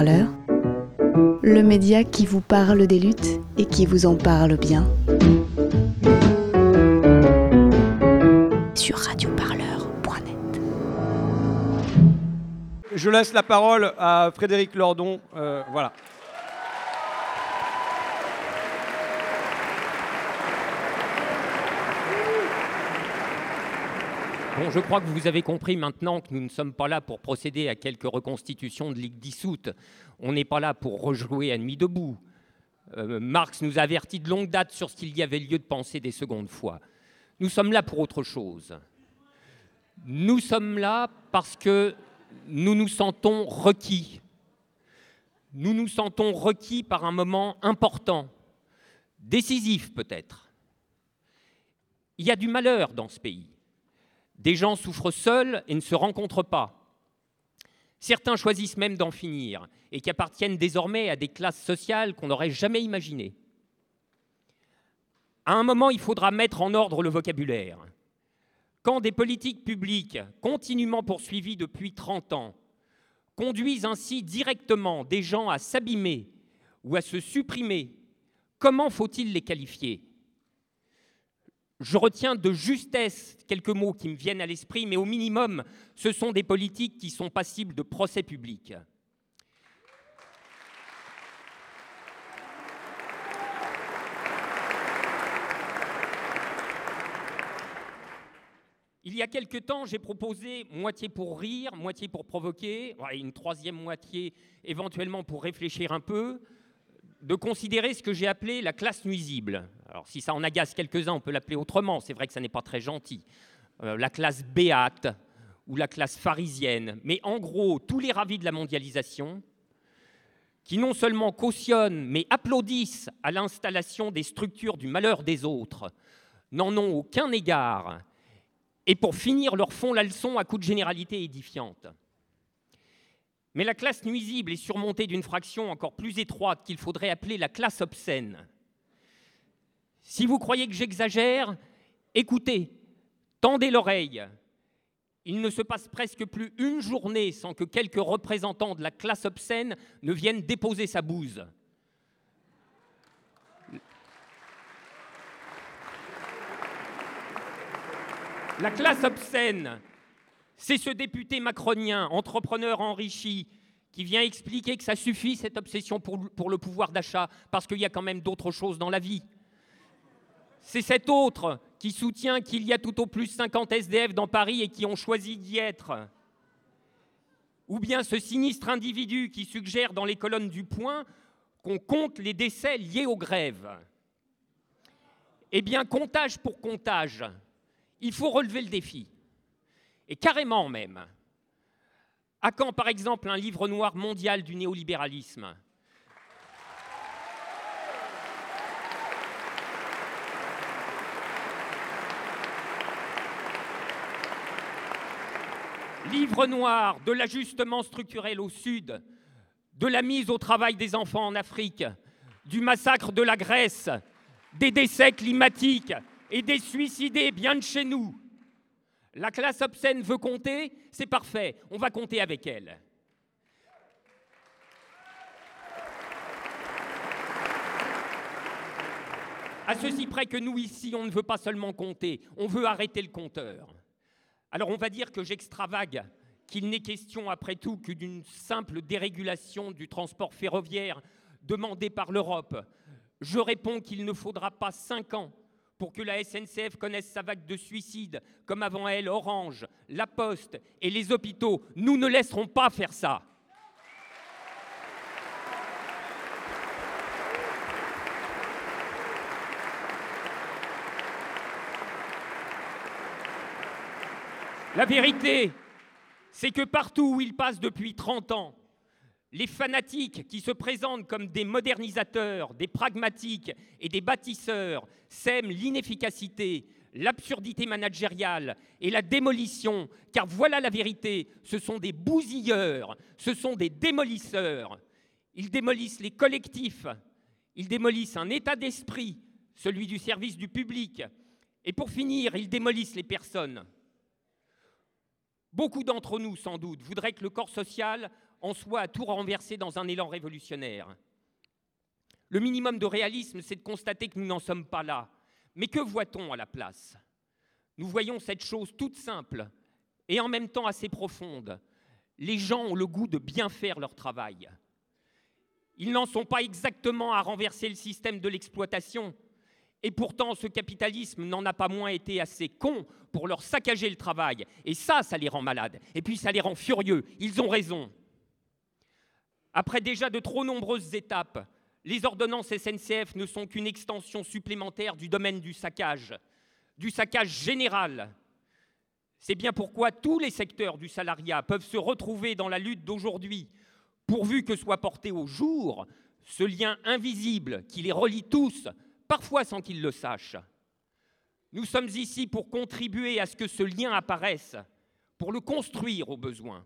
Le média qui vous parle des luttes et qui vous en parle bien. Sur radioparleur.net. Je laisse la parole à Frédéric Lordon. Euh, voilà. Bon, je crois que vous avez compris maintenant que nous ne sommes pas là pour procéder à quelques reconstitutions de Ligue dissoute. On n'est pas là pour rejouer à nuit debout. Euh, Marx nous avertit de longue date sur ce qu'il y avait lieu de penser des secondes fois. Nous sommes là pour autre chose. Nous sommes là parce que nous nous sentons requis. Nous nous sentons requis par un moment important, décisif peut-être. Il y a du malheur dans ce pays. Des gens souffrent seuls et ne se rencontrent pas. Certains choisissent même d'en finir et qui appartiennent désormais à des classes sociales qu'on n'aurait jamais imaginées. À un moment, il faudra mettre en ordre le vocabulaire. Quand des politiques publiques, continuellement poursuivies depuis 30 ans, conduisent ainsi directement des gens à s'abîmer ou à se supprimer, comment faut-il les qualifier? Je retiens de justesse quelques mots qui me viennent à l'esprit, mais au minimum, ce sont des politiques qui sont passibles de procès public. Il y a quelque temps, j'ai proposé moitié pour rire, moitié pour provoquer, une troisième moitié éventuellement pour réfléchir un peu, de considérer ce que j'ai appelé la classe nuisible. Alors si ça en agace quelques-uns, on peut l'appeler autrement, c'est vrai que ça n'est pas très gentil. Euh, la classe béate ou la classe pharisienne, mais en gros, tous les ravis de la mondialisation, qui non seulement cautionnent, mais applaudissent à l'installation des structures du malheur des autres, n'en ont aucun égard, et pour finir leur font la leçon à coups de généralité édifiante. Mais la classe nuisible est surmontée d'une fraction encore plus étroite qu'il faudrait appeler la classe obscène. Si vous croyez que j'exagère, écoutez, tendez l'oreille. Il ne se passe presque plus une journée sans que quelques représentants de la classe obscène ne viennent déposer sa bouse. La classe obscène, c'est ce député macronien, entrepreneur enrichi, qui vient expliquer que ça suffit, cette obsession pour, le pouvoir d'achat, parce qu'il y a quand même d'autres choses dans la vie. C'est cet autre qui soutient qu'il y a tout au plus 50 SDF dans Paris et qui ont choisi d'y être. Ou bien ce sinistre individu qui suggère dans les colonnes du Point qu'on compte les décès liés aux grèves. Eh bien, comptage pour comptage, il faut relever le défi et carrément même. À quand, par exemple, un livre noir mondial du néolibéralisme? Livre noir de l'ajustement structurel au Sud, de la mise au travail des enfants en Afrique, du massacre de la Grèce, des décès climatiques et des suicidés bien de chez nous. La classe obscène veut compter, c'est parfait, on va compter avec elle. À ceci près que nous, ici, on ne veut pas seulement compter, on veut arrêter le compteur. Alors on va dire que j'extravague, qu'il n'est question après tout que d'une simple dérégulation du transport ferroviaire demandée par l'Europe. Je réponds qu'il ne faudra pas cinq ans pour que la SNCF connaisse sa vague de suicides, comme avant elle Orange, La Poste et les hôpitaux. Nous ne laisserons pas faire ça. La vérité, c'est que partout où il passe depuis 30 ans, les fanatiques qui se présentent comme des modernisateurs, des pragmatiques et des bâtisseurs sèment l'inefficacité, l'absurdité managériale et la démolition, car voilà la vérité, ce sont des bousilleurs, ce sont des démolisseurs. Ils démolissent les collectifs, ils démolissent un état d'esprit, celui du service du public, et pour finir, ils démolissent les personnes. Beaucoup d'entre nous, sans doute, voudraient que le corps social en soi à tout renverser dans un élan révolutionnaire. Le minimum de réalisme, c'est de constater que nous n'en sommes pas là. Mais que voit-on à la place? Nous voyons cette chose toute simple et en même temps assez profonde. Les gens ont le goût de bien faire leur travail. Ils n'en sont pas exactement à renverser le système de l'exploitation. Et pourtant, ce capitalisme n'en a pas moins été assez con pour leur saccager le travail. Et ça, ça les rend malades. Et puis, ça les rend furieux. Ils ont raison. Après déjà de trop nombreuses étapes, les ordonnances SNCF ne sont qu'une extension supplémentaire du domaine du saccage, du saccage général. C'est bien pourquoi tous les secteurs du salariat peuvent se retrouver dans la lutte d'aujourd'hui pourvu que soit porté au jour ce lien invisible qui les relie tous, parfois sans qu'ils le sachent. Nous sommes ici pour contribuer à ce que ce lien apparaisse, pour le construire au besoin.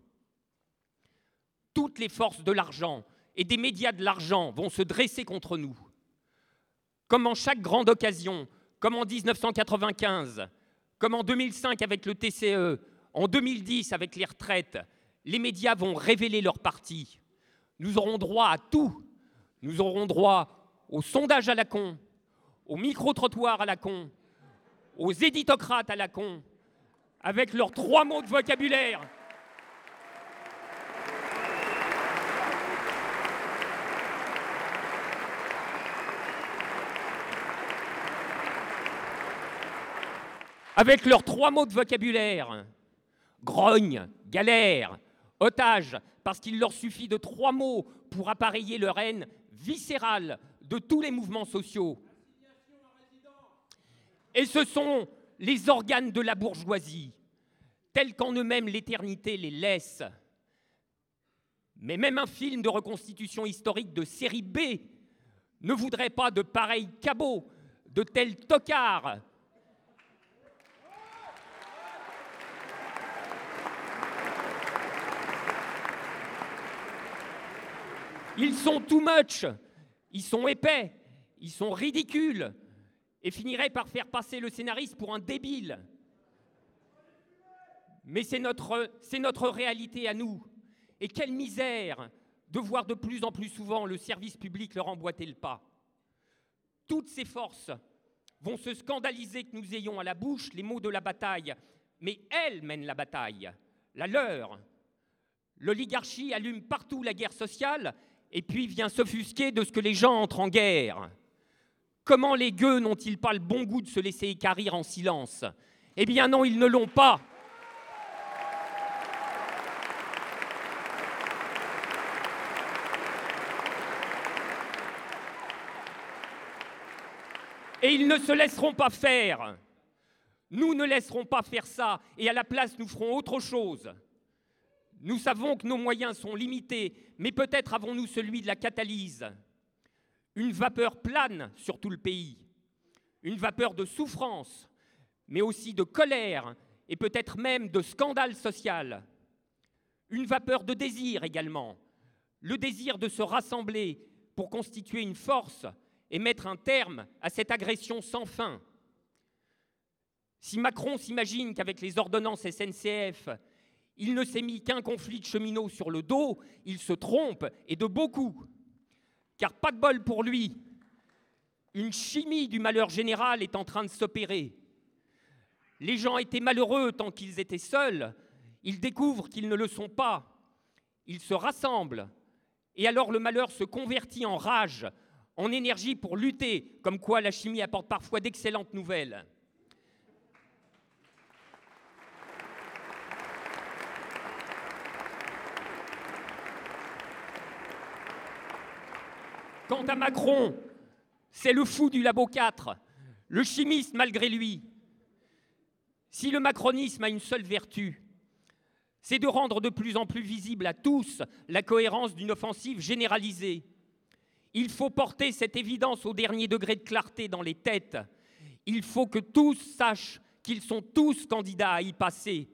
Toutes les forces de l'argent et des médias de l'argent vont se dresser contre nous. Comme en chaque grande occasion, comme en 1995, comme en 2005 avec le TCE, en 2010 avec les retraites, les médias vont révéler leur parti. Nous aurons droit à tout. Nous aurons droit aux sondages à la con, aux micro-trottoirs à la con, aux éditocrates à la con, avec leurs trois mots de vocabulaire. Avec leurs trois mots de vocabulaire. Grogne, galère, otage, parce qu'il leur suffit de trois mots pour appareiller leur haine viscérale de tous les mouvements sociaux. Et ce sont les organes de la bourgeoisie, tels qu'en eux-mêmes l'éternité les laisse. Mais même un film de reconstitution historique de série B ne voudrait pas de pareils cabots, de tels tocards Ils sont too much, ils sont épais, ils sont ridicules, et finiraient par faire passer le scénariste pour un débile. Mais c'est notre, réalité à nous. Et quelle misère de voir de plus en plus souvent le service public leur emboîter le pas. Toutes ces forces vont se scandaliser que nous ayons à la bouche les mots de la bataille, mais elles mènent la bataille, la leur. L'oligarchie allume partout la guerre sociale et puis vient s'offusquer de ce que les gens entrent en guerre. Comment les gueux n'ont-ils pas le bon goût de se laisser écarrir en silence? Eh bien non, ils ne l'ont pas. Et ils ne se laisseront pas faire. Nous ne laisserons pas faire ça, et à la place, nous ferons autre chose. Nous savons que nos moyens sont limités, mais peut-être avons-nous celui de la catalyse. Une vapeur plane sur tout le pays, une vapeur de souffrance, mais aussi de colère et peut-être même de scandale social. Une vapeur de désir également, le désir de se rassembler pour constituer une force et mettre un terme à cette agression sans fin. Si Macron s'imagine qu'avec les ordonnances SNCF, il ne s'est mis qu'un conflit de cheminots sur le dos, il se trompe, et de beaucoup. Car pas de bol pour lui. Une chimie du malheur général est en train de s'opérer. Les gens étaient malheureux tant qu'ils étaient seuls, ils découvrent qu'ils ne le sont pas. Ils se rassemblent, et alors le malheur se convertit en rage, en énergie pour lutter, comme quoi la chimie apporte parfois d'excellentes nouvelles. Quant à Macron, c'est le fou du labo 4, le chimiste malgré lui. Si le macronisme a une seule vertu, c'est de rendre de plus en plus visible à tous la cohérence d'une offensive généralisée. Il faut porter cette évidence au dernier degré de clarté dans les têtes. Il faut que tous sachent qu'ils sont tous candidats à y passer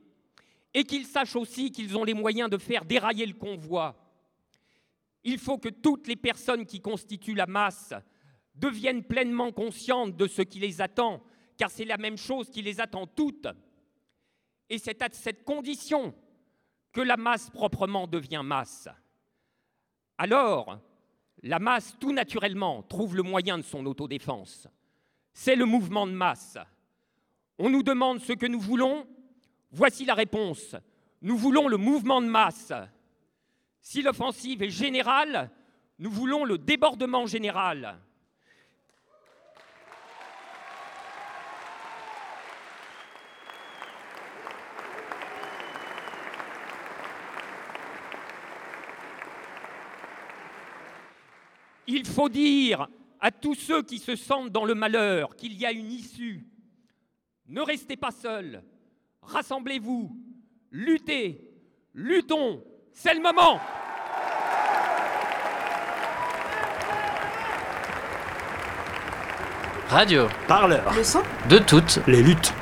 et qu'ils sachent aussi qu'ils ont les moyens de faire dérailler le convoi. Il faut que toutes les personnes qui constituent la masse deviennent pleinement conscientes de ce qui les attend, car c'est la même chose qui les attend toutes. Et c'est à cette condition que la masse proprement devient masse. Alors, la masse, tout naturellement, trouve le moyen de son autodéfense. C'est le mouvement de masse. On nous demande ce que nous voulons. Voici la réponse. Nous voulons le mouvement de masse. Si l'offensive est générale, nous voulons le débordement général. Il faut dire à tous ceux qui se sentent dans le malheur qu'il y a une issue. Ne restez pas seuls, rassemblez-vous, luttez, luttons, c'est le moment. Radio. Parleur. Le son De toutes Les luttes.